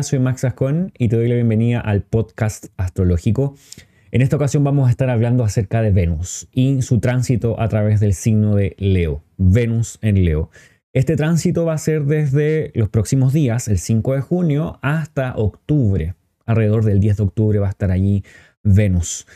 Soy Max Ascon y te doy la bienvenida al podcast astrológico. En esta ocasión vamos a estar hablando acerca de Venus y su tránsito a través del signo de Leo, Venus en Leo. Este tránsito va a ser desde los próximos días, el 5 de junio, hasta octubre. Alrededor del 10 de octubre va a estar allí Venus.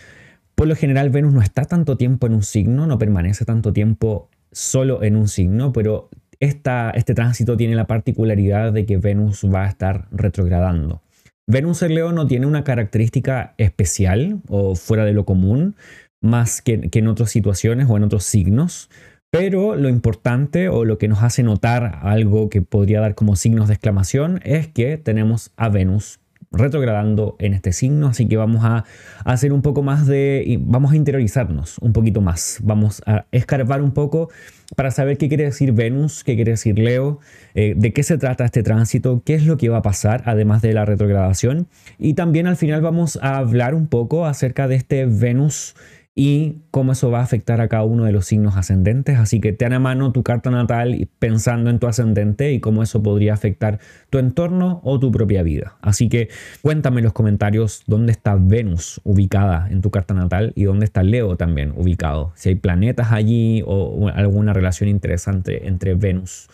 Por lo general, Venus no está tanto tiempo en un signo, no permanece tanto tiempo solo en un signo, pero este tránsito tiene la particularidad de que Venus va a estar retrogradando. Venus en Leo no tiene una característica especial o fuera de lo común, más que, que en otras situaciones o en otros signos, pero lo importante o lo que nos hace notar algo que podría dar como signos de exclamación es que tenemos a Venus retrogradando en este signo, así que vamos a hacer un poco más de, vamos a interiorizarnos un poquito más, vamos a escarbar un poco para saber qué quiere decir Venus, qué quiere decir Leo, eh, de qué se trata este tránsito, qué es lo que va a pasar además de la retrogradación. Y también al final vamos a hablar un poco acerca de este Venus y cómo eso va a afectar a cada uno de los signos ascendentes. Así que ten a mano tu carta natal pensando en tu ascendente y cómo eso podría afectar tu entorno o tu propia vida. Así que cuéntame en los comentarios dónde está Venus ubicada en tu carta natal y dónde está Leo también ubicado. Si hay planetas allí o alguna relación interesante entre Venus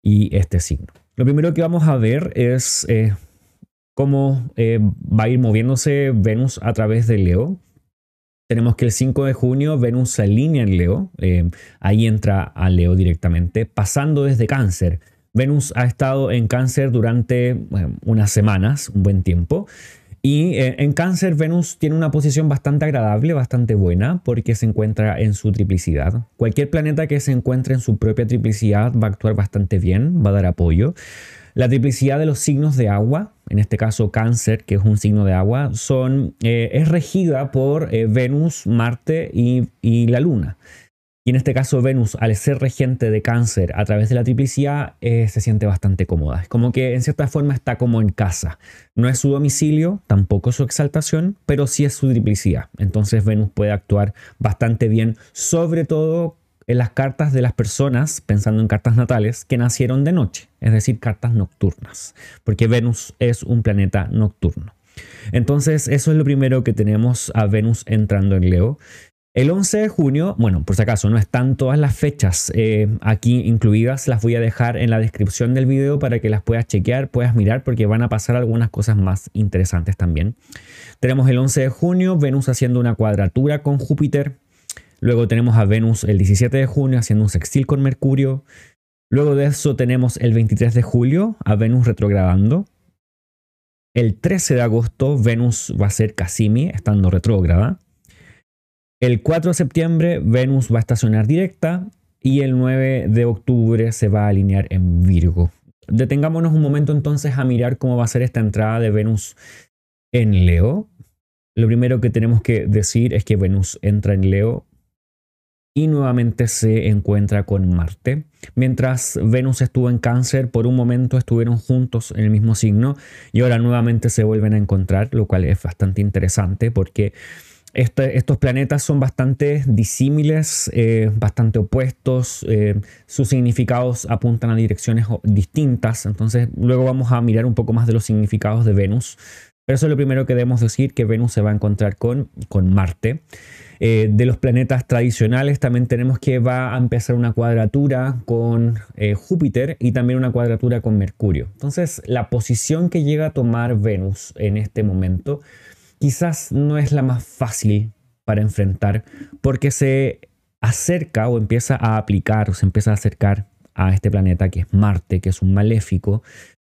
y este signo. Lo primero que vamos a ver es eh, cómo eh, va a ir moviéndose Venus a través de Leo tenemos que el 5 de junio Venus se alinea en Leo, eh, ahí entra a Leo directamente, pasando desde cáncer. Venus ha estado en cáncer durante unas semanas, un buen tiempo, y eh, en cáncer Venus tiene una posición bastante agradable, bastante buena, porque se encuentra en su triplicidad. Cualquier planeta que se encuentre en su propia triplicidad va a actuar bastante bien, va a dar apoyo. La triplicidad de los signos de agua, en este caso cáncer, que es un signo de agua, son, eh, es regida por eh, Venus, Marte y, la Luna. Y en este caso Venus, al ser regente de cáncer a través de la triplicidad, eh, se siente bastante cómoda. Es como que en cierta forma está como en casa. No es su domicilio, tampoco su exaltación, pero sí es su triplicidad. Entonces Venus puede actuar bastante bien, sobre todo en las cartas de las personas, pensando en cartas natales, que nacieron de noche, es decir, cartas nocturnas, porque Venus es un planeta nocturno. Entonces, eso es lo primero que tenemos a Venus entrando en Leo. El 11 de junio, bueno, por si acaso no están todas las fechas eh, aquí incluidas, las voy a dejar en la descripción del video para que las puedas chequear, puedas mirar, porque van a pasar algunas cosas más interesantes también. Tenemos el 11 de junio, Venus haciendo una cuadratura con Júpiter, Luego tenemos a Venus el 17 de junio haciendo un sextil con Mercurio. Luego de eso tenemos el 23 de julio a Venus retrogradando. El 13 de agosto Venus va a ser Casimi, estando retrógrada. El 4 de septiembre Venus va a estacionar directa y el 9 de octubre se va a alinear en Virgo. Detengámonos un momento entonces a mirar cómo va a ser esta entrada de Venus en Leo. Lo primero que tenemos que decir es que Venus entra en Leo y nuevamente se encuentra con Marte. Mientras Venus estuvo en cáncer, por un momento estuvieron juntos en el mismo signo y ahora nuevamente se vuelven a encontrar, lo cual es bastante interesante porque este, estos planetas son bastante disímiles, eh, bastante opuestos, eh, sus significados apuntan a direcciones distintas, entonces luego vamos a mirar un poco más de los significados de Venus, pero eso es lo primero que debemos decir, que Venus se va a encontrar con, con Marte. Eh, de los planetas tradicionales también tenemos que va a empezar una cuadratura con eh, Júpiter y también una cuadratura con Mercurio. Entonces la posición que llega a tomar Venus en este momento quizás no es la más fácil para enfrentar porque se acerca o empieza a aplicar o se empieza a acercar a este planeta que es Marte, que es un maléfico,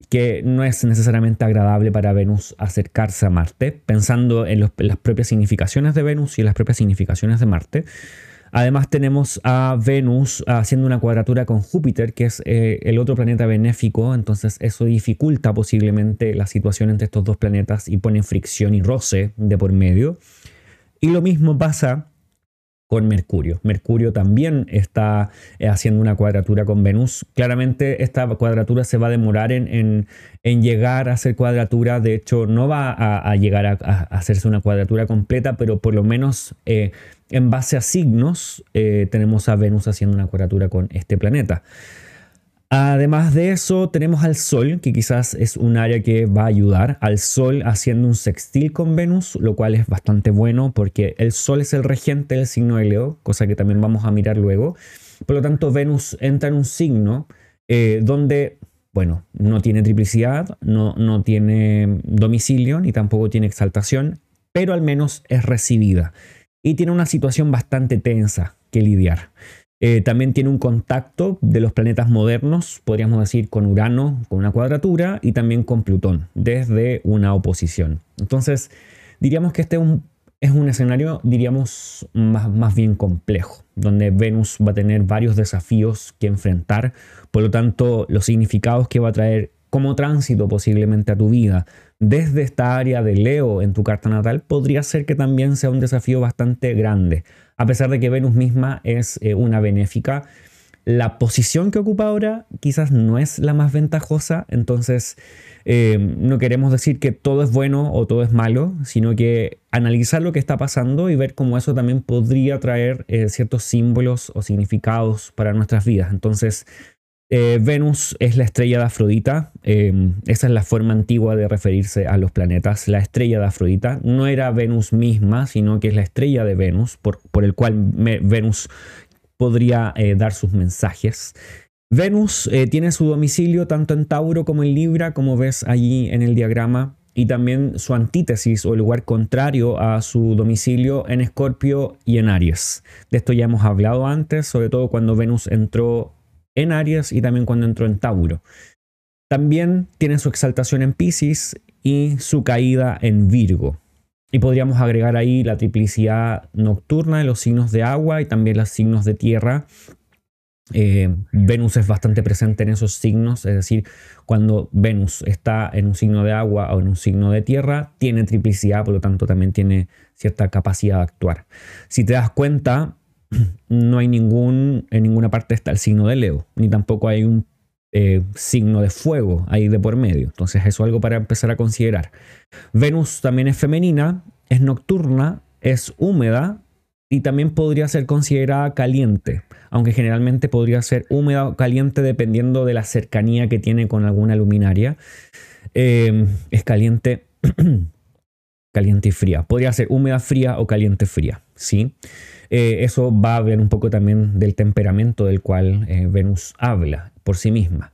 que no es necesariamente agradable para Venus acercarse a Marte, pensando en, las propias significaciones de Venus y en las propias significaciones de Marte. Además tenemos a Venus haciendo una cuadratura con Júpiter, que es eh, el otro planeta benéfico, entonces eso dificulta posiblemente la situación entre estos dos planetas y pone fricción y roce de por medio. Y lo mismo pasa con Mercurio. Mercurio también está eh, haciendo una cuadratura con Venus. Claramente esta cuadratura se va a demorar en, llegar a ser cuadratura. De hecho, no va a, llegar a, hacerse una cuadratura completa, pero por lo menos eh, en base a signos eh, tenemos a Venus haciendo una cuadratura con este planeta. Además de eso, tenemos al Sol, que quizás es un área que va a ayudar al Sol haciendo un sextil con Venus, lo cual es bastante bueno porque el Sol es el regente del signo de Leo, cosa que también vamos a mirar luego. Por lo tanto, Venus entra en un signo eh, donde, bueno, no tiene triplicidad, no, no tiene domicilio ni tampoco tiene exaltación, pero al menos es recibida y tiene una situación bastante tensa que lidiar. Eh, también tiene un contacto de los planetas modernos, podríamos decir, con Urano, con una cuadratura, y también con Plutón, desde una oposición. Entonces, diríamos que este es un, escenario, diríamos, más, más bien complejo, donde Venus va a tener varios desafíos que enfrentar, por lo tanto, los significados que va a traer como tránsito posiblemente a tu vida desde esta área de Leo en tu carta natal podría ser que también sea un desafío bastante grande. A pesar de que Venus misma es eh, una benéfica, la posición que ocupa ahora quizás no es la más ventajosa, entonces eh, no queremos decir que todo es bueno o todo es malo, sino que analizar lo que está pasando y ver cómo eso también podría traer eh, ciertos símbolos o significados para nuestras vidas. Entonces, eh, Venus es la estrella de Afrodita. Em, esa es la forma antigua de referirse a los planetas. La estrella de Afrodita no era Venus misma, sino que es la estrella de Venus, por, el cual Venus podría eh, dar sus mensajes. Venus eh, tiene su domicilio tanto en Tauro como en Libra, como ves allí en el diagrama, y también su antítesis o el lugar contrario a su domicilio en Escorpio y en Aries. De esto ya hemos hablado antes, sobre todo cuando Venus entró en Aries y también cuando entró en Tauro. También tiene su exaltación en Pisces y su caída en Virgo. Y podríamos agregar ahí la triplicidad nocturna de los signos de agua y también los signos de tierra. Eh, Venus es bastante presente en esos signos, es decir, cuando Venus está en un signo de agua o en un signo de tierra, tiene triplicidad, por lo tanto también tiene cierta capacidad de actuar. Si te das cuenta, no hay ningún, en ninguna parte está el signo de Leo, ni tampoco hay un eh, signo de fuego ahí de por medio. Entonces eso es algo para empezar a considerar. Venus también es femenina, es nocturna, es húmeda y también podría ser considerada caliente, aunque generalmente podría ser húmeda o caliente dependiendo de la cercanía que tiene con alguna luminaria. Eh, es caliente, caliente y fría. Podría ser húmeda fría o caliente fría, ¿sí? Eh, eso va a hablar un poco también del temperamento del cual eh, Venus habla por sí misma.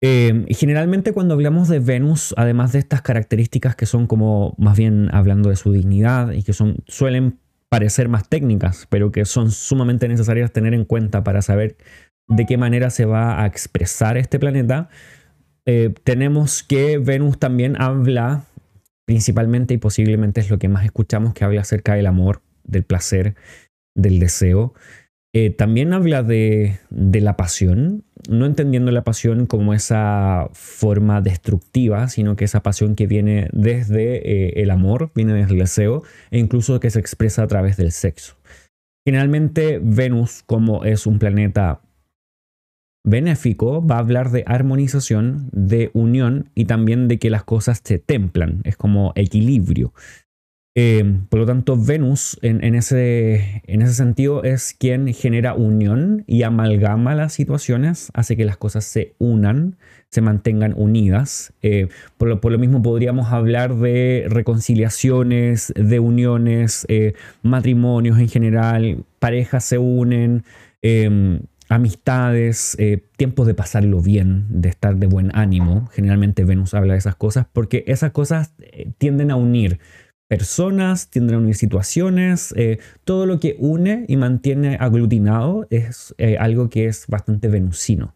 Eh, generalmente cuando hablamos de Venus, además de estas características que son como más bien hablando de su dignidad y que son, suelen parecer más técnicas, pero que son sumamente necesarias tener en cuenta para saber de qué manera se va a expresar este planeta, tenemos que Venus también habla principalmente y posiblemente es lo que más escuchamos, que habla acerca del amor, del placer, del deseo. Eh, también habla de, la pasión, no entendiendo la pasión como esa forma destructiva, sino que esa pasión que viene desde eh, el amor, viene desde el deseo e incluso que se expresa a través del sexo. Generalmente Venus, como es un planeta benéfico, va a hablar de armonización, de unión y también de que las cosas se templan, es como equilibrio. Eh, por lo tanto, Venus en, ese, en, ese, sentido es quien genera unión y amalgama las situaciones, hace que las cosas se unan, se mantengan unidas. Eh, por, lo, mismo podríamos hablar de reconciliaciones, de uniones, eh, matrimonios en general, parejas se unen. Amistades, tiempos de pasarlo bien, de estar de buen ánimo. Generalmente Venus habla de esas cosas porque esas cosas tienden a unir personas, tienden a unir situaciones, eh, todo lo que une y mantiene aglutinado es eh, algo que es bastante venusino.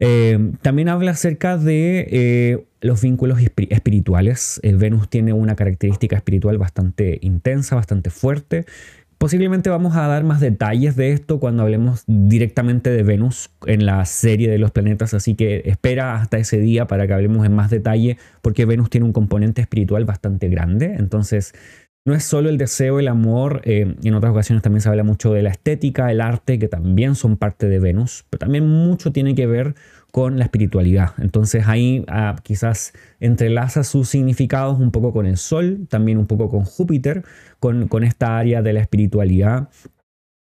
Eh, también habla acerca de los vínculos espirituales. Venus tiene una característica espiritual bastante intensa, bastante fuerte, Posiblemente vamos a dar más detalles de esto cuando hablemos directamente de Venus en la serie de los planetas, así que espera hasta ese día para que hablemos en más detalle, porque Venus tiene un componente espiritual bastante grande, entonces no es solo el deseo, el amor, eh, en otras ocasiones también se habla mucho de la estética, el arte, que también son parte de Venus, pero también mucho tiene que ver con la espiritualidad. Entonces ahí ah, quizás entrelaza sus significados un poco con el Sol, también un poco con Júpiter, con, esta área de la espiritualidad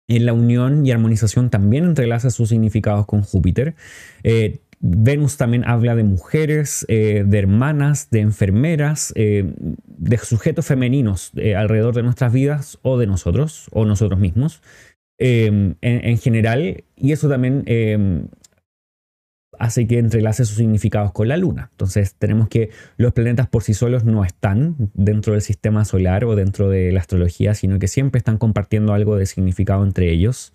En la unión y armonización también entrelaza sus significados con Júpiter. Eh, Venus también habla de mujeres, eh, de hermanas, de enfermeras, eh, de sujetos femeninos alrededor de nuestras vidas o de nosotros o nosotros mismos en, general. Y eso también hace que entrelace sus significados con la luna. Entonces tenemos que los planetas por sí solos no están dentro del sistema solar o dentro de la astrología, sino que siempre están compartiendo algo de significado entre ellos.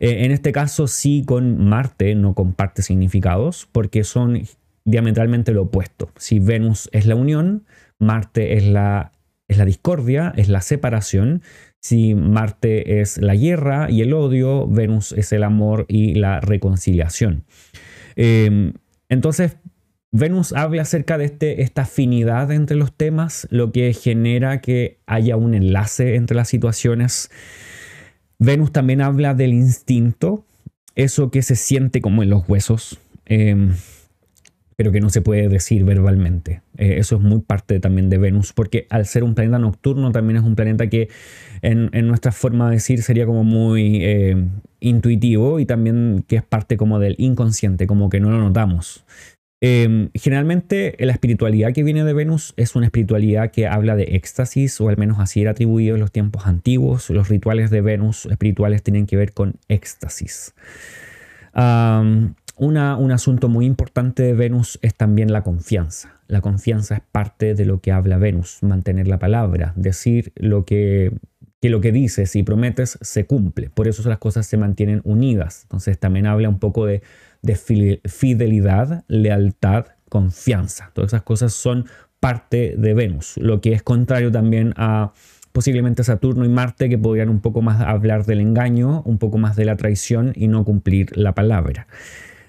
Eh, en este caso sí con Marte no comparte significados porque son diametralmente lo opuesto. Si Venus es la unión, Marte es la, es la discordia, es la separación. Si Marte es la guerra y el odio, Venus es el amor y la reconciliación. Em, entonces, Venus habla acerca de este, esta afinidad entre los temas, lo que genera que haya un enlace entre las situaciones. Venus también habla del instinto, eso que se siente como en los huesos, em, pero que no se puede decir verbalmente. Eh, eso es muy parte también de Venus, porque al ser un planeta nocturno también es un planeta que en, nuestra forma de decir sería como muy eh, intuitivo y también que es parte como del inconsciente, como que no lo notamos. Em, generalmente la espiritualidad que viene de Venus es una espiritualidad que habla de éxtasis, o al menos así era atribuido en los tiempos antiguos. Los rituales de Venus espirituales tienen que ver con éxtasis. Un asunto muy importante de Venus es también la confianza. La confianza es parte de lo que habla Venus, mantener la palabra, decir lo que lo que dices y prometes se cumple. Por eso las cosas se mantienen unidas. Entonces también habla un poco de, fidelidad, lealtad, confianza. Todas esas cosas son parte de Venus, lo que es contrario también a posiblemente Saturno y Marte, que podrían un poco más hablar del engaño, un poco más de la traición y no cumplir la palabra.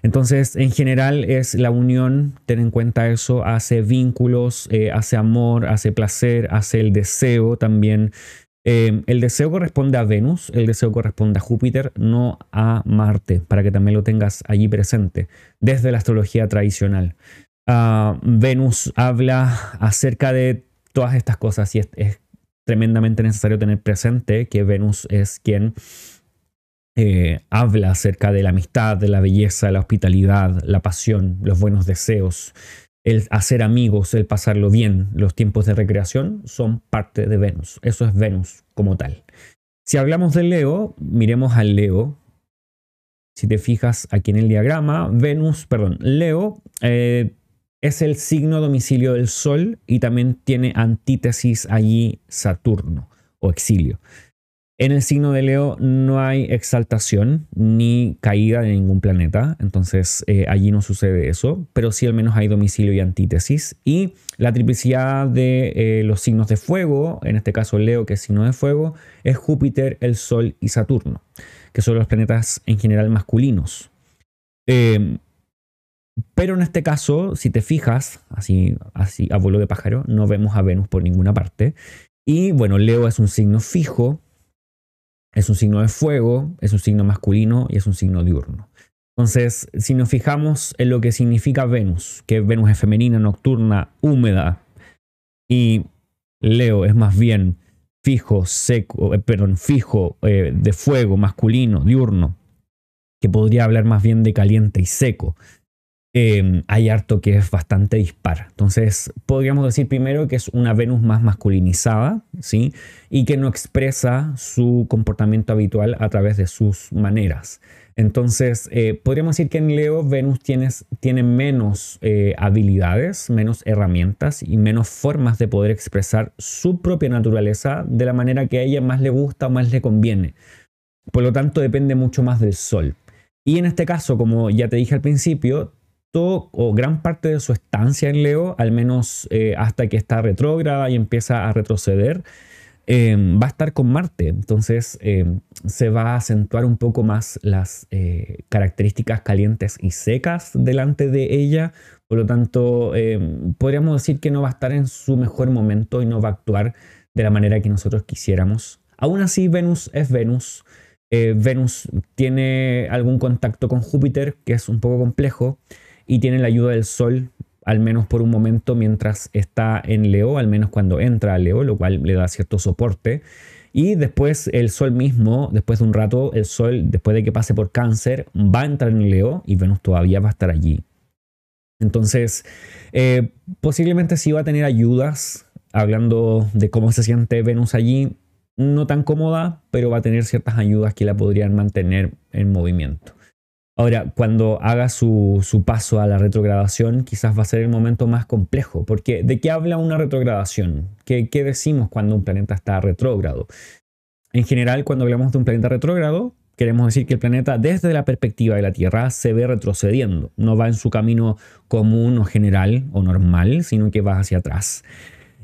Entonces, en general es la unión, ten en cuenta eso, hace vínculos, eh, hace amor, hace placer, hace el deseo también, Em, el deseo corresponde a Venus, el deseo corresponde a Júpiter, no a Marte, para que también lo tengas allí presente, desde la astrología tradicional. Ah, Venus habla acerca de todas estas cosas y es, tremendamente necesario tener presente que Venus es quien eh, habla acerca de la amistad, de la belleza, la hospitalidad, la pasión, los buenos deseos, el hacer amigos, el pasarlo bien, los tiempos de recreación son parte de Venus. Eso es Venus como tal. Si hablamos de Leo, miremos al Leo. Si te fijas aquí en el diagrama, Venus, perdón, Leo eh, es el signo domicilio del Sol y también tiene antítesis allí Saturno o exilio. En el signo de Leo no hay exaltación ni caída de ningún planeta, entonces eh, allí no sucede eso, pero sí al menos hay domicilio y antítesis. Y la triplicidad de eh, los signos de fuego, en este caso Leo, que es signo de fuego, es Júpiter, el Sol y Saturno, que son los planetas en general masculinos. Em, pero en este caso, si te fijas, así, así a vuelo de pájaro, no vemos a Venus por ninguna parte. Y bueno, Leo es un signo fijo, es un signo de fuego, es un signo masculino y es un signo diurno. Entonces, si nos fijamos en lo que significa Venus, que Venus es femenina, nocturna, húmeda, y Leo es más bien fijo, seco, eh, perdón, fijo, eh, de fuego, masculino, diurno, que podría hablar más bien de caliente y seco. Em, hay harto que es bastante dispar. Entonces, podríamos decir primero que es una Venus más masculinizada, ¿sí? Y que no expresa su comportamiento habitual a través de sus maneras. Entonces, eh, podríamos decir que en Leo Venus tiene, menos eh, habilidades, menos herramientas y menos formas de poder expresar su propia naturaleza de la manera que a ella más le gusta o más le conviene. Por lo tanto, depende mucho más del Sol. Y en este caso, como ya te dije al principio, o gran parte de su estancia en Leo, al menos eh, hasta que está retrógrada y empieza a retroceder, em, va a estar con Marte. Entonces em, se va a acentuar un poco más las eh, características calientes y secas delante de ella. Por lo tanto, em, podríamos decir que no va a estar en su mejor momento y no va a actuar de la manera que nosotros quisiéramos. Aún así, Venus es Venus. Eh, Venus tiene algún contacto con Júpiter, que es un poco complejo y tiene la ayuda del Sol, al menos por un momento mientras está en Leo, al menos cuando entra a Leo, lo cual le da cierto soporte. Y después el Sol mismo, después de un rato, el Sol, después de que pase por cáncer, va a entrar en Leo y Venus todavía va a estar allí. Entonces, eh, posiblemente sí va a tener ayudas, hablando de cómo se siente Venus allí, no tan cómoda, pero va a tener ciertas ayudas que la podrían mantener en movimiento. Ahora, cuando haga su, paso a la retrogradación, quizás va a ser el momento más complejo, porque ¿de qué habla una retrogradación? ¿Qué, qué decimos cuando un planeta está retrógrado? En general, cuando hablamos de un planeta retrógrado, queremos decir que el planeta desde la perspectiva de la Tierra se ve retrocediendo, no va en su camino común o general o normal, sino que va hacia atrás.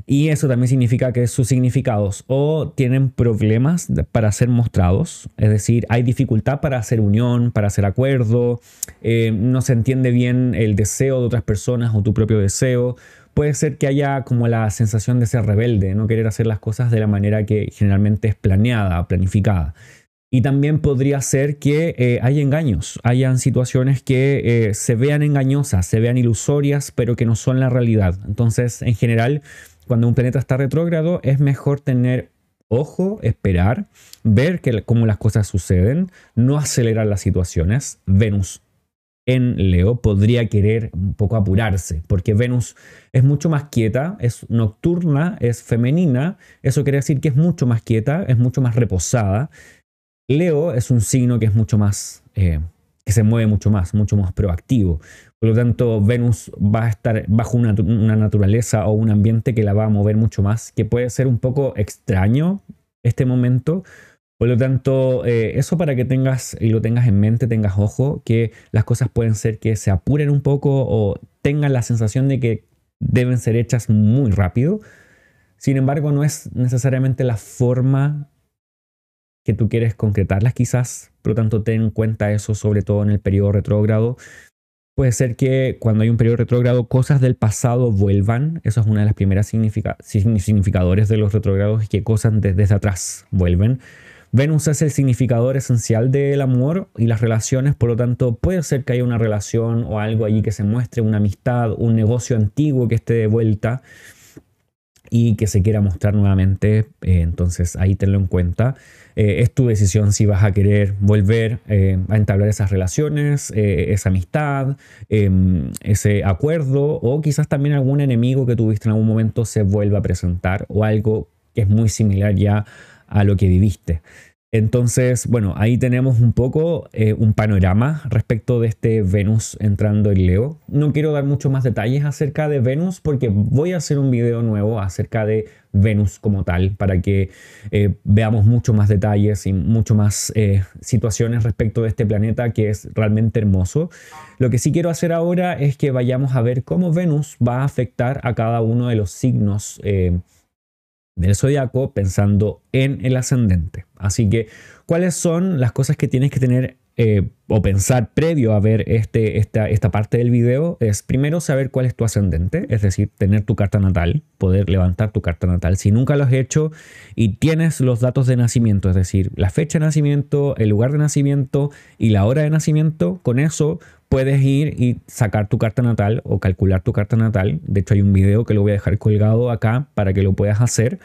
Y eso también significa que sus significados o tienen problemas para ser mostrados, es decir, hay dificultad para hacer unión, para hacer acuerdo, eh, no se entiende bien el deseo de otras personas o tu propio deseo. Puede ser que haya como la sensación de ser rebelde, no querer hacer las cosas de la manera que generalmente es planeada, planificada. Y también podría ser que eh, hay engaños, hayan situaciones que eh, se vean engañosas, se vean ilusorias, pero que no son la realidad. Entonces, en general, cuando un planeta está retrógrado, es mejor tener ojo, esperar, ver que, cómo las cosas suceden, no acelerar las situaciones. Venus en Leo podría querer un poco apurarse, porque Venus es mucho más quieta, es nocturna, es femenina, eso quiere decir que es mucho más quieta, es mucho más reposada. Leo es un signo que es mucho más, eh, que se mueve mucho más, mucho más proactivo. Por lo tanto, Venus va a estar bajo una, naturaleza o un ambiente que la va a mover mucho más, que puede ser un poco extraño este momento. Por lo tanto, eh, eso para que tengas y lo tengas en mente, tengas ojo, que las cosas pueden ser que se apuren un poco o tengan la sensación de que deben ser hechas muy rápido. Sin embargo, no es necesariamente la forma que tú quieres concretarlas quizás, por lo tanto ten en cuenta eso sobre todo en el periodo retrógrado Puede ser que cuando hay un periodo retrógrado cosas del pasado vuelvan. Eso es una de las primeras significadores de los retrógrados, que cosas desde atrás vuelven. Venus es el significador esencial del amor y las relaciones, por lo tanto puede ser que haya una relación o algo allí que se muestre, una amistad, un negocio antiguo que esté de vuelta y que se quiera mostrar nuevamente. Eh, entonces ahí tenlo en cuenta. Eh, es tu decisión si vas a querer volver eh, a entablar esas relaciones, esa amistad, em, ese acuerdo o quizás también algún enemigo que tuviste en algún momento se vuelva a presentar o algo que es muy similar ya a lo que viviste. Entonces, bueno, ahí tenemos un poco eh, un panorama respecto de este Venus entrando en Leo. No quiero dar muchos más detalles acerca de Venus porque voy a hacer un video nuevo acerca de Venus como tal para que eh, veamos mucho más detalles y mucho más eh, situaciones respecto de este planeta que es realmente hermoso. Lo que sí quiero hacer ahora es que vayamos a ver cómo Venus va a afectar a cada uno de los signos del zodiaco pensando en el ascendente. Así que, ¿cuáles son las cosas que tienes que tener eh, o pensar previo a ver este, esta, esta parte del video? Es primero saber cuál es tu ascendente, es decir, tener tu carta natal, poder levantar tu carta natal. Si nunca lo has hecho y tienes los datos de nacimiento, es decir, la fecha de nacimiento, el lugar de nacimiento y la hora de nacimiento, con eso puedes ir y sacar tu carta natal o calcular tu carta natal. De hecho, hay un video que lo voy a dejar colgado acá para que lo puedas hacer.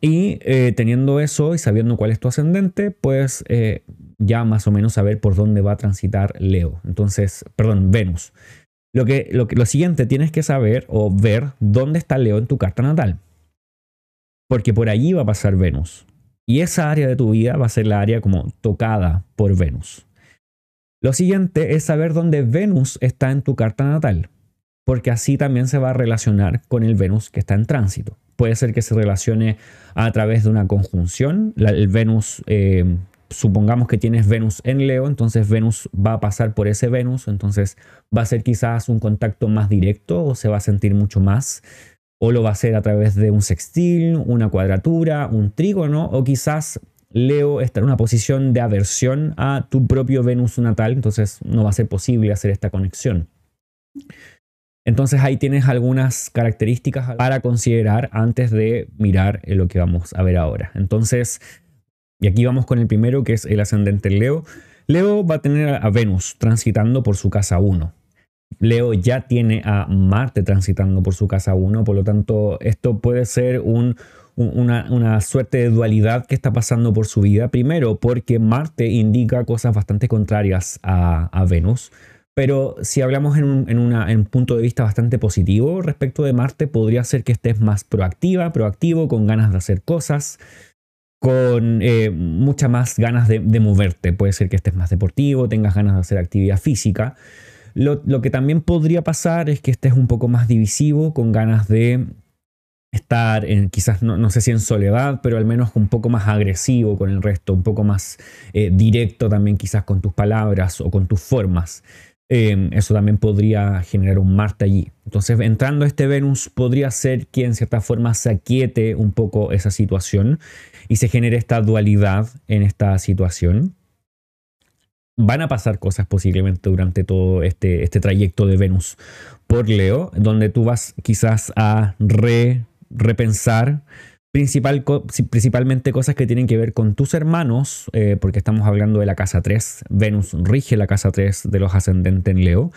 Y eh, teniendo eso y sabiendo cuál es tu ascendente, puedes eh, ya más o menos saber por dónde va a transitar Leo. Entonces, perdón, Venus. Lo, que, lo, lo siguiente tienes que saber o ver dónde está Leo en tu carta natal. Porque por allí va a pasar Venus. Y esa área de tu vida va a ser la área como tocada por Venus. Lo siguiente es saber dónde Venus está en tu carta natal, porque así también se va a relacionar con el Venus que está en tránsito. Puede ser que se relacione a través de una conjunción. el Venus, eh, supongamos que tienes Venus en Leo, entonces Venus va a pasar por ese Venus, entonces va a ser quizás un contacto más directo o se va a sentir mucho más. O lo va a hacer a través de un sextil, una cuadratura, un trígono, o quizás Leo está en una posición de aversión a tu propio Venus natal, entonces no va a ser posible hacer esta conexión. Entonces ahí tienes algunas características para considerar antes de mirar lo que vamos a ver ahora. Entonces, y aquí vamos con el primero que es el ascendente Leo. Leo va a tener a Venus transitando por su casa 1. Leo ya tiene a Marte transitando por su casa 1, por lo tanto esto puede ser una, suerte de dualidad que está pasando por su vida. Primero porque Marte indica cosas bastante contrarias a, Venus, pero si hablamos en un, punto de vista bastante positivo respecto de Marte, podría ser que estés más proactiva, proactivo, con ganas de hacer cosas, con eh, muchas más ganas de, de moverte. Puede ser que estés más deportivo, tengas ganas de hacer actividad física. Lo, que también podría pasar es que estés un poco más divisivo, con ganas de estar en, quizás no, sé si en soledad, pero al menos un poco más agresivo con el resto, un poco más eh, directo también quizás con tus palabras o con tus formas. Em, eso también podría generar un Marte allí. Entonces, entrando este Venus, podría ser que en cierta forma se aquiete un poco esa situación y se genere esta dualidad en esta situación van a pasar cosas posiblemente durante todo este, este trayecto de Venus por Leo, donde tú vas quizás a repensar principal, principalmente cosas que tienen que ver con tus hermanos, eh, porque estamos hablando de la casa 3. Venus rige la casa 3 de los ascendentes en Leo.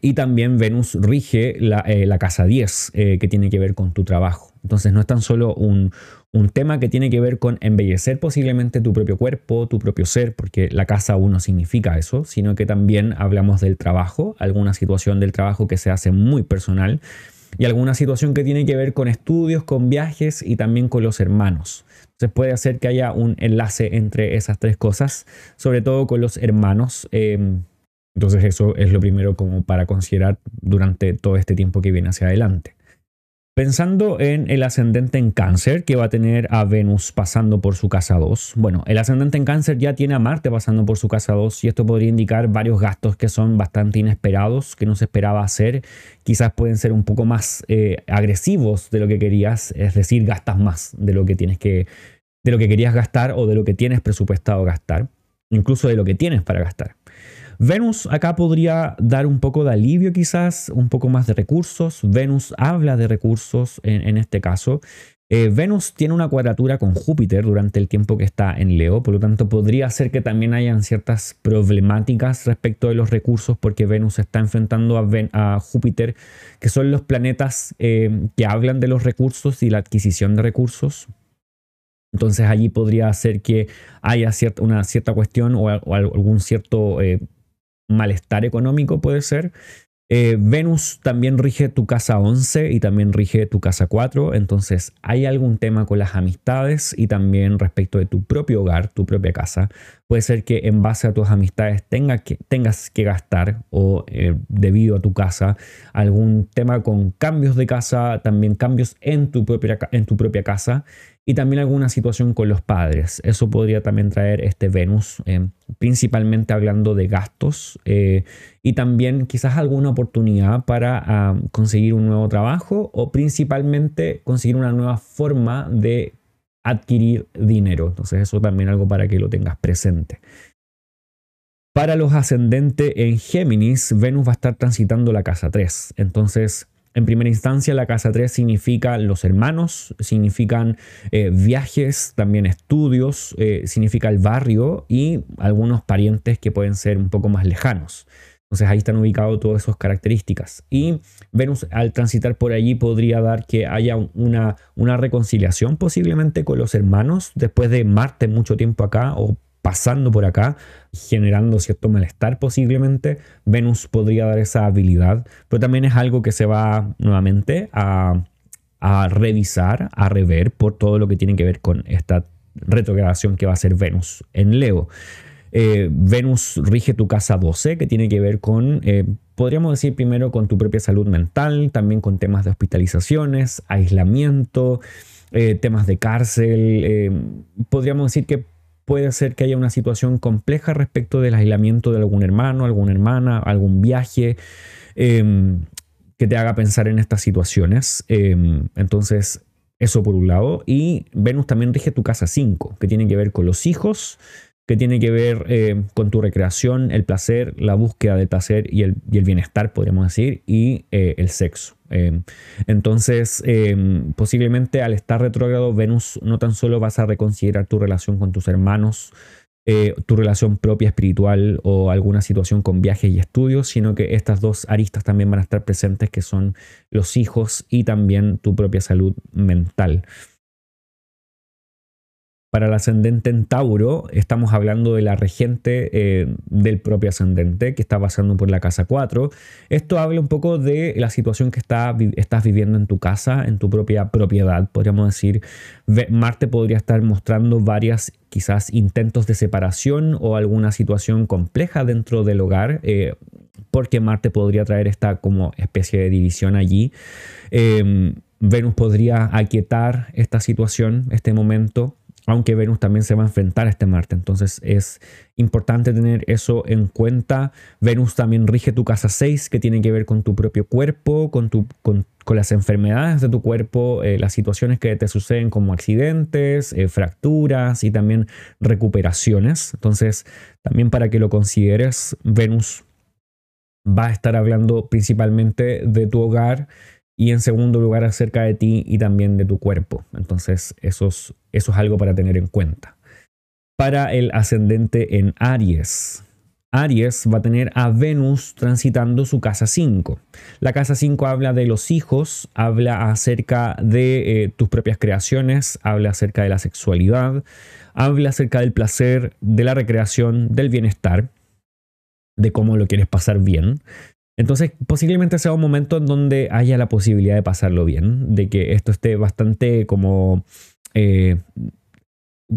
Y también Venus rige la, eh, casa 10, eh, que tiene que ver con tu trabajo. Entonces no es tan solo un, un tema que tiene que ver con embellecer posiblemente tu propio cuerpo, tu propio ser, porque la casa uno significa eso, sino que también hablamos del trabajo, alguna situación del trabajo que se hace muy personal y alguna situación que tiene que ver con estudios, con viajes y también con los hermanos. Entonces puede hacer que haya un enlace entre esas tres cosas, sobre todo con los hermanos. Em, entonces eso es lo primero como para considerar durante todo este tiempo que viene hacia adelante. Pensando en el ascendente en cáncer que va a tener a Venus pasando por su casa 2. Bueno, el ascendente en cáncer ya tiene a Marte pasando por su casa 2 y esto podría indicar varios gastos que son bastante inesperados, que no se esperaba hacer. Quizás pueden ser un poco más eh, agresivos de lo que querías, es decir, gastas más de lo que tienes que, de lo que querías gastar o de lo que tienes presupuestado gastar, incluso de lo que tienes para gastar. Venus acá podría dar un poco de alivio quizás, un poco más de recursos. Venus habla de recursos en, este caso. Eh, Venus tiene una cuadratura con Júpiter durante el tiempo que está en Leo, por lo tanto podría ser que también hayan ciertas problemáticas respecto de los recursos porque Venus está enfrentando a, Júpiter, que son los planetas eh, que hablan de los recursos y la adquisición de recursos. Entonces allí podría ser que haya una cierta cuestión o, algún cierto eh, malestar económico puede ser. Eh, Venus también rige tu casa 11 y también rige tu casa 4, entonces hay algún tema con las amistades y también respecto de tu propio hogar, tu propia casa. Puede ser que en base a tus amistades que, tengas que gastar o eh, debido a tu casa algún tema con cambios de casa, también cambios en tu propia, en tu propia casa y también alguna situación con los padres. Eso podría también traer este Venus, eh, principalmente hablando de gastos eh, y también quizás alguna oportunidad para ah, conseguir un nuevo trabajo o principalmente conseguir una nueva forma de adquirir dinero. Entonces eso también algo para que lo tengas presente. Para los ascendentes en Géminis, Venus va a estar transitando la casa 3. Entonces, en primera instancia, la casa 3 significa los hermanos, significan eh, viajes, también estudios, eh, significa el barrio y algunos parientes que pueden ser un poco más lejanos. Entonces ahí están ubicados todas esas características. Y Venus al transitar por allí podría dar que haya una, una reconciliación posiblemente con los hermanos después de Marte mucho tiempo acá o pasando por acá, generando cierto malestar posiblemente, Venus podría dar esa habilidad, pero también es algo que se va nuevamente a, revisar, a rever por todo lo que tiene que ver con esta retrogradación que va a ser Venus en Leo. Eh, Venus rige tu casa 12, que tiene que ver con, eh, podríamos decir primero con tu propia salud mental, también con temas de hospitalizaciones, aislamiento, eh, temas de cárcel. podríamos decir que puede ser que haya una situación compleja respecto del aislamiento de algún hermano, alguna hermana, algún viaje em, que te haga pensar en estas situaciones. Em, entonces, eso por un lado. Y Venus también rige tu casa 5, que tiene que ver con los hijos, que tiene que ver eh, con tu recreación, el placer, la búsqueda del placer y el, bienestar, podríamos decir, y eh, el sexo. Eh, entonces, posiblemente al estar retrógrado, Venus no tan solo vas a reconsiderar tu relación con tus hermanos, tu relación propia espiritual o alguna situación con viajes y estudios, sino que estas dos aristas también van a estar presentes, que son los hijos y también tu propia salud mental. Para el ascendente en Tauro, estamos hablando de la regente eh, del propio ascendente que está pasando por la casa 4. Esto habla un poco de la situación que está, estás viviendo en tu casa, en tu propia propiedad, podríamos decir. Marte podría estar mostrando varias quizás intentos de separación o alguna situación compleja dentro del hogar. Eh, porque Marte podría traer esta como especie de división allí. Em, Venus podría aquietar esta situación, este momento, aunque Venus también se va a enfrentar a este Marte. Entonces es importante tener eso en cuenta. Venus también rige tu casa 6, que tiene que ver con tu propio cuerpo, con, tu, con, las enfermedades de tu cuerpo, eh, las situaciones que te suceden como accidentes, eh, fracturas y también recuperaciones. Entonces, también para que lo consideres, Venus va a estar hablando principalmente de tu hogar y en segundo lugar acerca de ti y también de tu cuerpo. Entonces eso es, eso es algo para tener en cuenta. Para el ascendente en Aries. Aries va a tener a Venus transitando su casa 5. La casa 5 habla de los hijos, habla acerca de eh, tus propias creaciones, habla acerca de la sexualidad, habla acerca del placer, de la recreación, del bienestar, de cómo lo quieres pasar bien. Entonces, posiblemente sea un momento en donde haya la posibilidad de pasarlo bien, de que esto esté bastante como... Eh,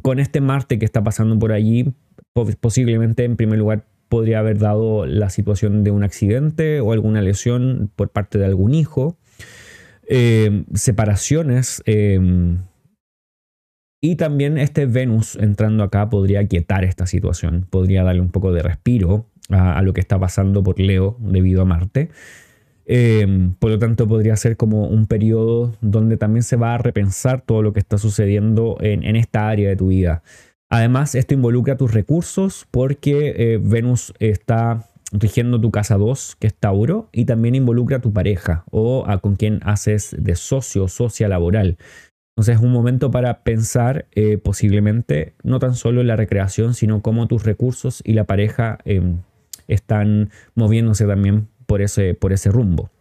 con este Marte que está pasando por allí, posiblemente en primer lugar podría haber dado la situación de un accidente o alguna lesión por parte de algún hijo, eh, separaciones, eh, y también este Venus entrando acá podría quietar esta situación, podría darle un poco de respiro a, lo que está pasando por Leo debido a Marte. Em, por lo tanto, podría ser como un periodo donde también se va a repensar todo lo que está sucediendo en, esta área de tu vida. Además, esto involucra tus recursos porque eh, Venus está rigiendo tu casa 2, que es Tauro, y también involucra a tu pareja o a con quien haces de socio o socia laboral. Entonces es un momento para pensar eh, posiblemente no tan solo en la recreación, sino cómo tus recursos y la pareja em, están moviéndose también por ese, por ese rumbo.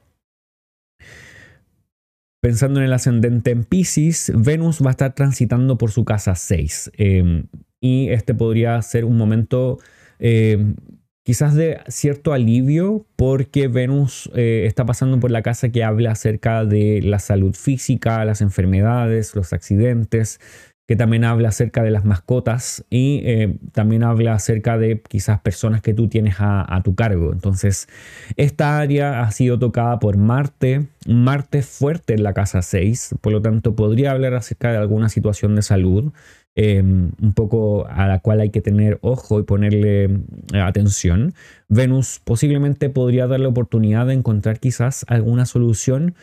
Pensando en el ascendente en Pisces, Venus va a estar transitando por su casa 6 em, y este podría ser un momento em, quizás de cierto alivio porque Venus eh, está pasando por la casa que habla acerca de la salud física, las enfermedades, los accidentes, que también habla acerca de las mascotas y eh, también habla acerca de quizás personas que tú tienes a, tu cargo. Entonces, esta área ha sido tocada por Marte, Marte fuerte en la casa 6, por lo tanto podría hablar acerca de alguna situación de salud. Eh, un poco a la cual hay que tener ojo y ponerle eh, atención. Venus posiblemente podría dar la oportunidad de encontrar quizás alguna solución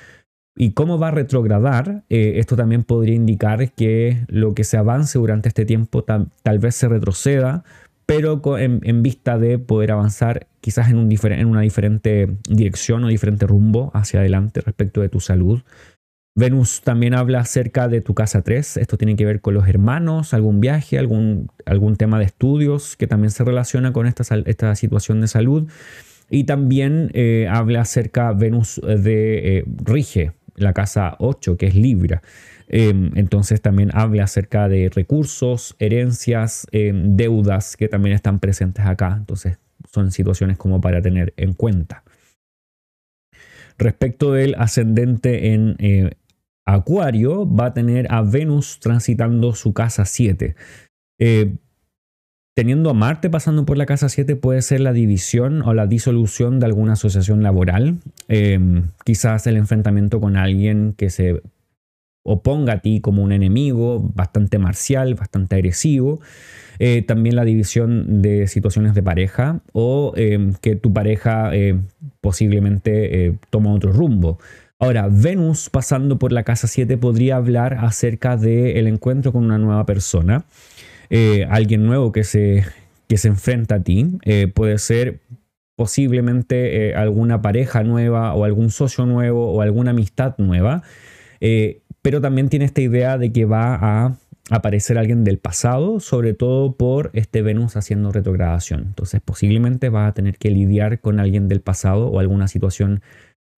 y cómo va a retrogradar, eh, esto también podría indicar que lo que se avance durante este tiempo tal, vez se retroceda, pero en, vista de poder avanzar quizás en, un en una diferente dirección o diferente rumbo hacia adelante respecto de tu salud. Venus también habla acerca de tu casa 3, esto tiene que ver con los hermanos, algún viaje, algún, algún tema de estudios que también se relaciona con esta, esta situación de salud. Y también eh, habla acerca Venus de eh, Rige, la casa 8, que es Libra. Em, entonces también habla acerca de recursos, herencias, em, deudas que también están presentes acá. Entonces son situaciones como para tener en cuenta. Respecto del ascendente en eh, Acuario, va a tener a Venus transitando su casa 7. Eh, teniendo a Marte pasando por la casa 7 puede ser la división o la disolución de alguna asociación laboral, em, quizás el enfrentamiento con alguien que se oponga a ti como un enemigo, bastante marcial, bastante agresivo. Eh, también la división de situaciones de pareja o em, que tu pareja eh, posiblemente eh, toma otro rumbo. Ahora, Venus pasando por la casa 7 podría hablar acerca del encuentro con una nueva persona. Eh, alguien nuevo que se, que se enfrenta a ti. Eh, puede ser posiblemente eh, alguna pareja nueva o algún socio nuevo o alguna amistad nueva. pero también tiene esta idea de que va a aparecer alguien del pasado, sobre todo por este Venus haciendo retrogradación. Entonces posiblemente vas a tener que lidiar con alguien del pasado o alguna situación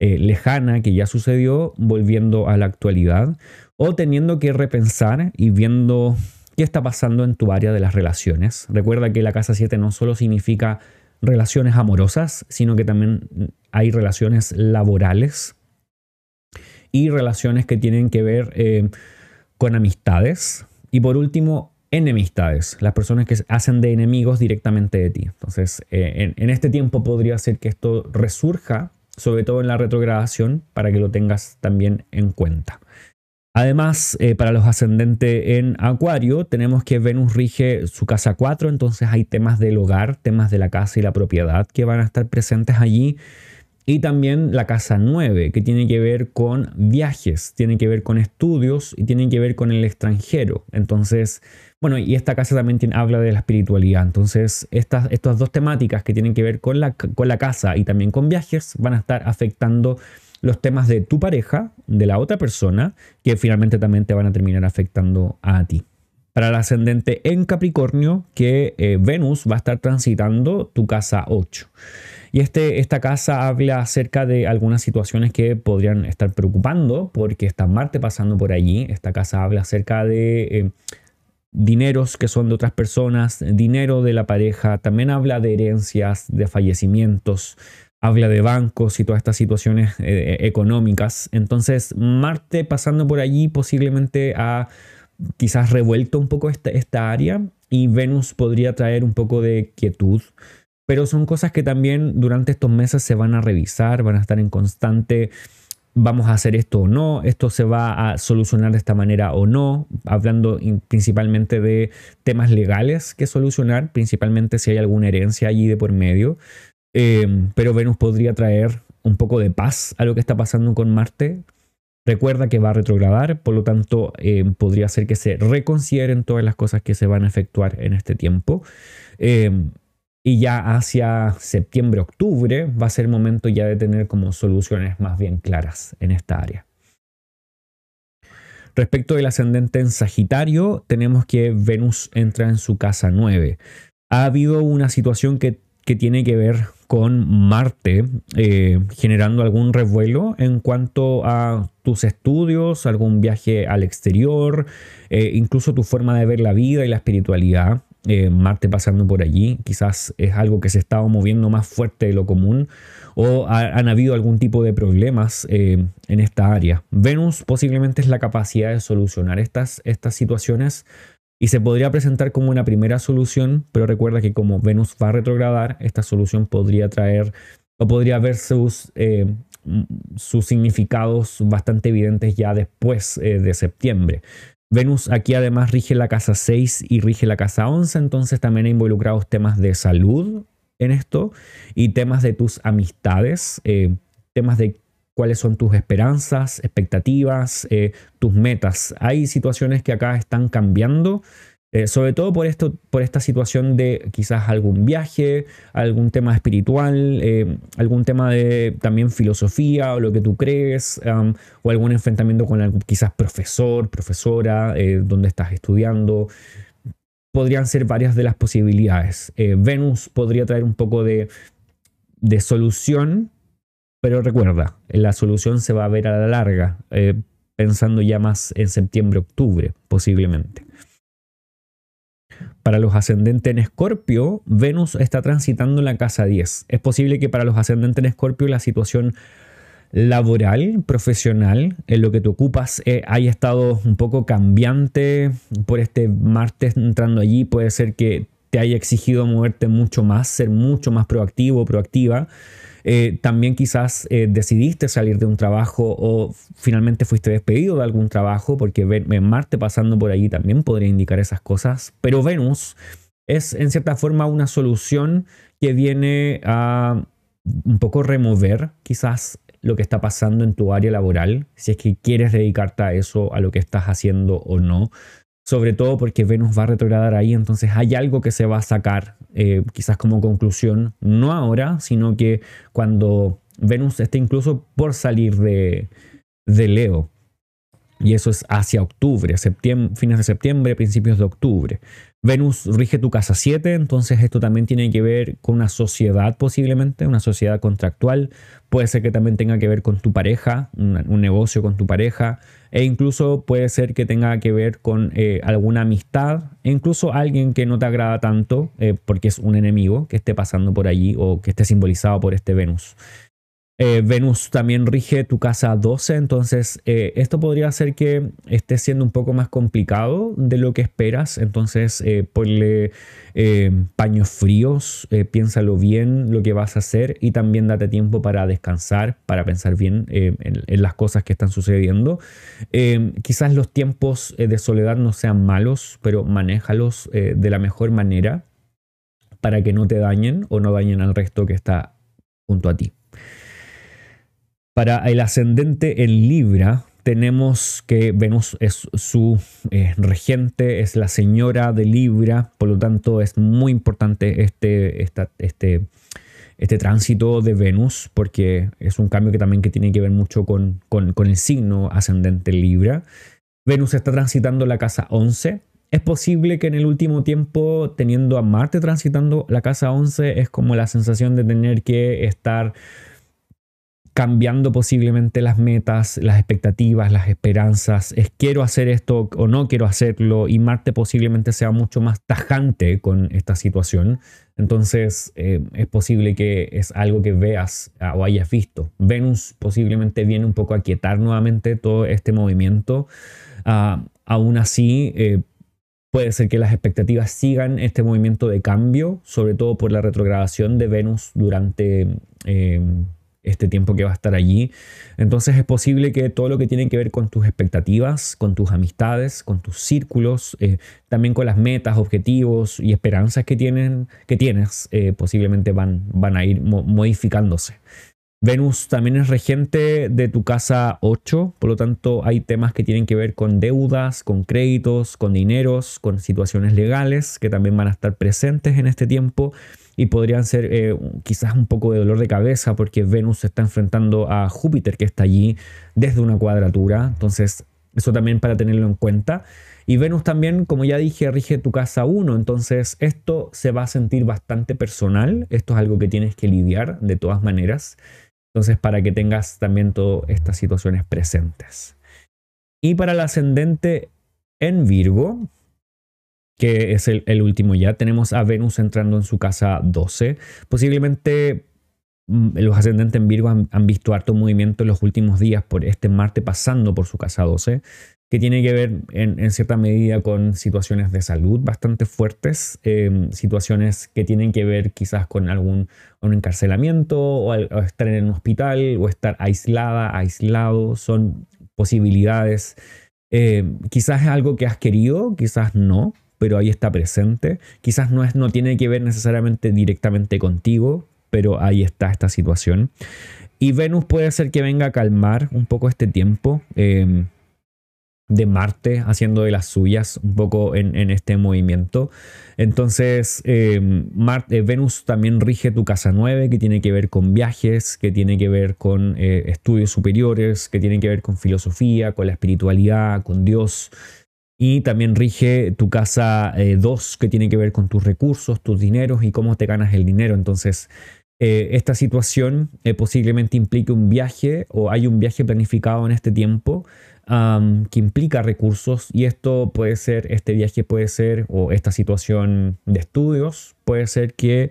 lejana que ya sucedió volviendo a la actualidad o teniendo que repensar y viendo qué está pasando en tu área de las relaciones. Recuerda que la casa 7 no solo significa relaciones amorosas, sino que también hay relaciones laborales y relaciones que tienen que ver eh, con amistades. Y por último, enemistades, las personas que hacen de enemigos directamente de ti. Entonces, eh, en, este tiempo podría ser que esto resurja, sobre todo en la retrogradación, para que lo tengas también en cuenta. Además, eh, para los ascendentes en Acuario, tenemos que Venus rige su casa 4, entonces hay temas del hogar, temas de la casa y la propiedad que van a estar presentes allí. Y también la casa 9, que tiene que ver con viajes, tiene que ver con estudios y tiene que ver con el extranjero. Entonces, bueno, y esta casa también habla de la espiritualidad. Entonces, estas, estas dos temáticas que tienen que ver con la, con la casa y también con viajes van a estar afectando los temas de tu pareja, de la otra persona, que finalmente también te van a terminar afectando a ti. Para el ascendente en Capricornio, que eh, Venus va a estar transitando tu casa 8. Y este, esta casa habla acerca de algunas situaciones que podrían estar preocupando porque está Marte pasando por allí. Esta casa habla acerca de eh, dineros que son de otras personas, dinero de la pareja, también habla de herencias, de fallecimientos, habla de bancos y todas estas situaciones eh, económicas. Entonces, Marte pasando por allí posiblemente ha quizás revuelto un poco esta área y Venus podría traer un poco de quietud pero son cosas que también durante estos meses se van a revisar, van a estar en constante, vamos a hacer esto o no, esto se va a solucionar de esta manera o no, hablando principalmente de temas legales que solucionar, principalmente si hay alguna herencia allí de por medio, em, pero Venus podría traer un poco de paz a lo que está pasando con Marte. Recuerda que va a retrogradar, por lo tanto em, podría ser que se reconsideren todas las cosas que se van a efectuar en este tiempo. Em, y ya hacia septiembre, octubre va a ser momento ya de tener como soluciones más bien claras en esta área. Respecto del ascendente en Sagitario, tenemos que Venus entra en su casa 9. Ha habido una situación que, tiene que ver con Marte eh, generando algún revuelo en cuanto a tus estudios, algún viaje al exterior, eh, incluso tu forma de ver la vida y la espiritualidad. Eh, Marte pasando por allí, quizás es algo que se estaba moviendo más fuerte de lo común o han habido algún tipo de problemas en esta área. Venus posiblemente es la capacidad de solucionar estas, estas situaciones y se podría presentar como una primera solución, pero recuerda que como Venus va a retrogradar, esta solución podría traer o podría ver sus, eh, sus significados bastante evidentes ya después de septiembre. Venus aquí además rige la casa 6 y rige la casa 11, entonces también hay involucrados temas de salud en esto y temas de tus amistades, eh, temas de cuáles son tus esperanzas, expectativas, eh, tus metas. Hay situaciones que acá están cambiando eh, sobre todo por, esto, por esta situación de quizás algún viaje, algún tema espiritual, eh, algún tema de también filosofía o lo que tú crees, o algún enfrentamiento con algún, quizás profesor, profesora, donde estás estudiando. Podrían ser varias de las posibilidades. Venus podría traer un poco de, de solución, pero recuerda, la solución se va a ver a la larga, pensando ya más en septiembre, octubre, posiblemente. Para los ascendentes en Escorpio, Venus está transitando la casa 10. Es posible que para los ascendentes en Escorpio la situación laboral, profesional, en lo que te ocupas eh, haya estado un poco cambiante por este martes entrando allí. Puede ser que te haya exigido moverte mucho más, ser mucho más proactivo proactiva. Eh, también quizás eh, decidiste salir de un trabajo o finalmente fuiste despedido de algún trabajo, porque Marte pasando por allí también podría indicar esas cosas. Pero Venus es en cierta forma una solución que viene a un poco remover quizás lo que está pasando en tu área laboral, si es que quieres dedicarte a eso, a lo que estás haciendo o no sobre todo porque Venus va a retrogradar ahí, entonces hay algo que se va a sacar, eh, quizás como conclusión, no ahora, sino que cuando Venus esté incluso por salir de, Leo. Y eso es hacia octubre, fines de septiembre, principios de octubre. Venus rige tu casa 7, entonces esto también tiene que ver con una sociedad posiblemente, una sociedad contractual. Puede ser que también tenga que ver con tu pareja, un, negocio con tu pareja, e incluso puede ser que tenga que ver con eh, alguna amistad, e incluso alguien que no te agrada tanto eh, porque es un enemigo que esté pasando por allí o que esté simbolizado por este Venus. Eh, Venus también rige tu casa 12, entonces eh, esto podría hacer que esté siendo un poco más complicado de lo que esperas, entonces eh, ponle paños fríos, piénsalo bien lo que vas a hacer y también date tiempo para descansar, para pensar bien en, en, las cosas que están sucediendo. quizás los tiempos de soledad no sean malos, pero manéjalos de la mejor manera para que no te dañen o no dañen al resto que está junto a ti. Para el ascendente en Libra, tenemos que Venus es su eh, regente, es la señora de Libra, por lo tanto es muy importante este, este, este tránsito de Venus, porque es un cambio que también que tiene que ver mucho con, con, con el signo ascendente Libra. Venus está transitando la casa 11. Es posible que en el último tiempo, teniendo a Marte transitando la casa 11, es como la sensación de tener que estar cambiando posiblemente las metas, las expectativas, las esperanzas, es quiero hacer esto o no quiero hacerlo y Marte posiblemente sea mucho más tajante con esta situación. Entonces eh, es posible que es algo que veas ah, o hayas visto. Venus posiblemente viene un poco a quietar nuevamente todo este movimiento. Ah, aún así, eh, puede ser que las expectativas sigan este movimiento de cambio, sobre todo por la retrogradación de Venus durante... Eh, este tiempo que va a estar allí. Entonces es posible que todo lo que tiene que ver con tus expectativas, con tus amistades, con tus círculos, eh, también con las metas, objetivos y esperanzas que, tienen, que tienes, eh, posiblemente van, van a ir modificándose. Venus también es regente de tu casa 8, por lo tanto hay temas que tienen que ver con deudas, con créditos, con dineros, con situaciones legales que también van a estar presentes en este tiempo y podrían ser eh, quizás un poco de dolor de cabeza porque Venus se está enfrentando a Júpiter que está allí desde una cuadratura, entonces eso también para tenerlo en cuenta. Y Venus también, como ya dije, rige tu casa 1, entonces esto se va a sentir bastante personal, esto es algo que tienes que lidiar de todas maneras, entonces para que tengas también todas estas situaciones presentes. Y para el ascendente en Virgo, que es el, último ya. Tenemos a Venus entrando en su casa 12. Posiblemente mm, los ascendentes en Virgo han, visto harto movimiento en los últimos días por este Marte pasando por su casa 12, que tiene que ver en, cierta medida con situaciones de salud bastante fuertes, em, situaciones que tienen que ver quizás con algún un encarcelamiento o, estar en un hospital o estar aislada, aislado, son posibilidades. Em, quizás es algo que has querido, quizás no, pero ahí está presente. Quizás no, es, no tiene que ver necesariamente directamente contigo, pero ahí está esta situación. Y Venus puede ser que venga a calmar un poco este tiempo em, de Marte haciendo de las suyas un poco en, este movimiento. Entonces, em, Marte, Venus también rige tu casa 9, que tiene que ver con viajes, que tiene que ver con eh, estudios superiores, que tiene que ver con filosofía, con la espiritualidad, con Dios. Y también rige tu casa 2, eh, que tiene que ver con tus recursos, tus dineros y cómo te ganas el dinero. Entonces, eh, esta situación eh, posiblemente implique un viaje o hay un viaje planificado en este tiempo que implica recursos y esto puede ser, este viaje puede ser, o esta situación de estudios, puede ser que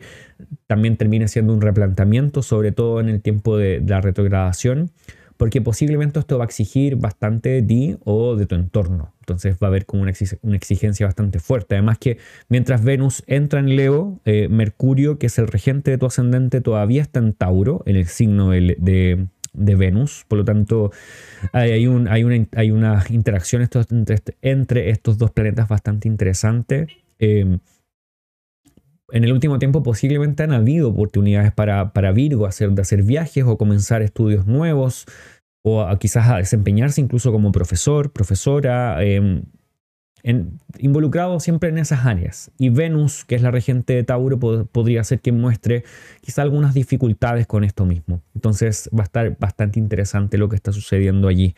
también termine siendo un replanteamiento, sobre todo en el tiempo de la retrogradación porque posiblemente esto va a exigir bastante de ti o de tu entorno. Entonces va a haber como una, exigencia bastante fuerte. Además que mientras Venus entra en Leo, eh, Mercurio, que es el regente de tu ascendente, todavía está en Tauro, en el signo de, Venus. Por lo tanto, hay, hay, una, hay interacción entre, estos dos planetas bastante interesante. Eh, en el último tiempo posiblemente han habido oportunidades para, para Virgo hacer, de hacer viajes o comenzar estudios nuevos o quizás a desempeñarse incluso como profesor, profesora, em, involucrado siempre en esas áreas. Y Venus, que es la regente de Tauro, podría ser que muestre quizás algunas dificultades con esto mismo. Entonces va a estar bastante interesante lo que está sucediendo allí.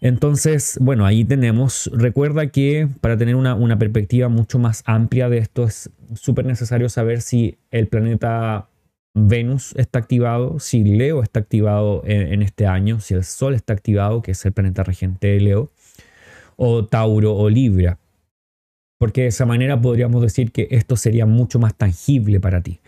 Entonces, bueno, ahí tenemos. Recuerda que para tener una, perspectiva mucho más amplia de esto es súper necesario saber si el planeta Venus está activado, si Leo está activado en, este año, si el Sol está activado, que es el planeta regente de Leo, o Tauro o Libra. Porque de esa manera podríamos decir que esto sería mucho más tangible para ti.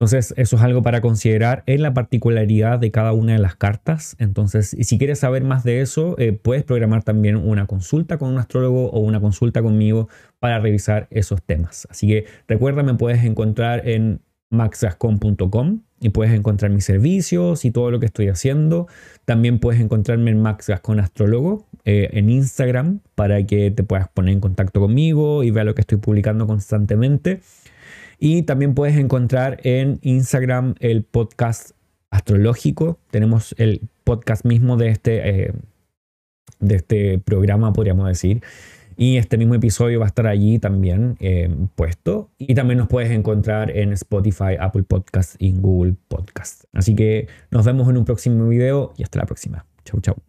Entonces, eso es algo para considerar en la particularidad de cada una de las cartas. Entonces, si quieres saber más de eso, eh, puedes programar también una consulta con un astrólogo o una consulta conmigo para revisar esos temas. Así que recuerda, me puedes encontrar en maxgascon.com y puedes encontrar mis servicios y todo lo que estoy haciendo. También puedes encontrarme en Max Astrólogo eh, en Instagram para que te puedas poner en contacto conmigo y ver lo que estoy publicando constantemente. Y también puedes encontrar en Instagram el podcast astrológico. Tenemos el podcast mismo de este, eh, de este programa, podríamos decir. Y este mismo episodio va a estar allí también eh, puesto. Y también nos puedes encontrar en Spotify, Apple Podcast y Google Podcast. Así que nos vemos en un próximo video y hasta la próxima. Chau, chau.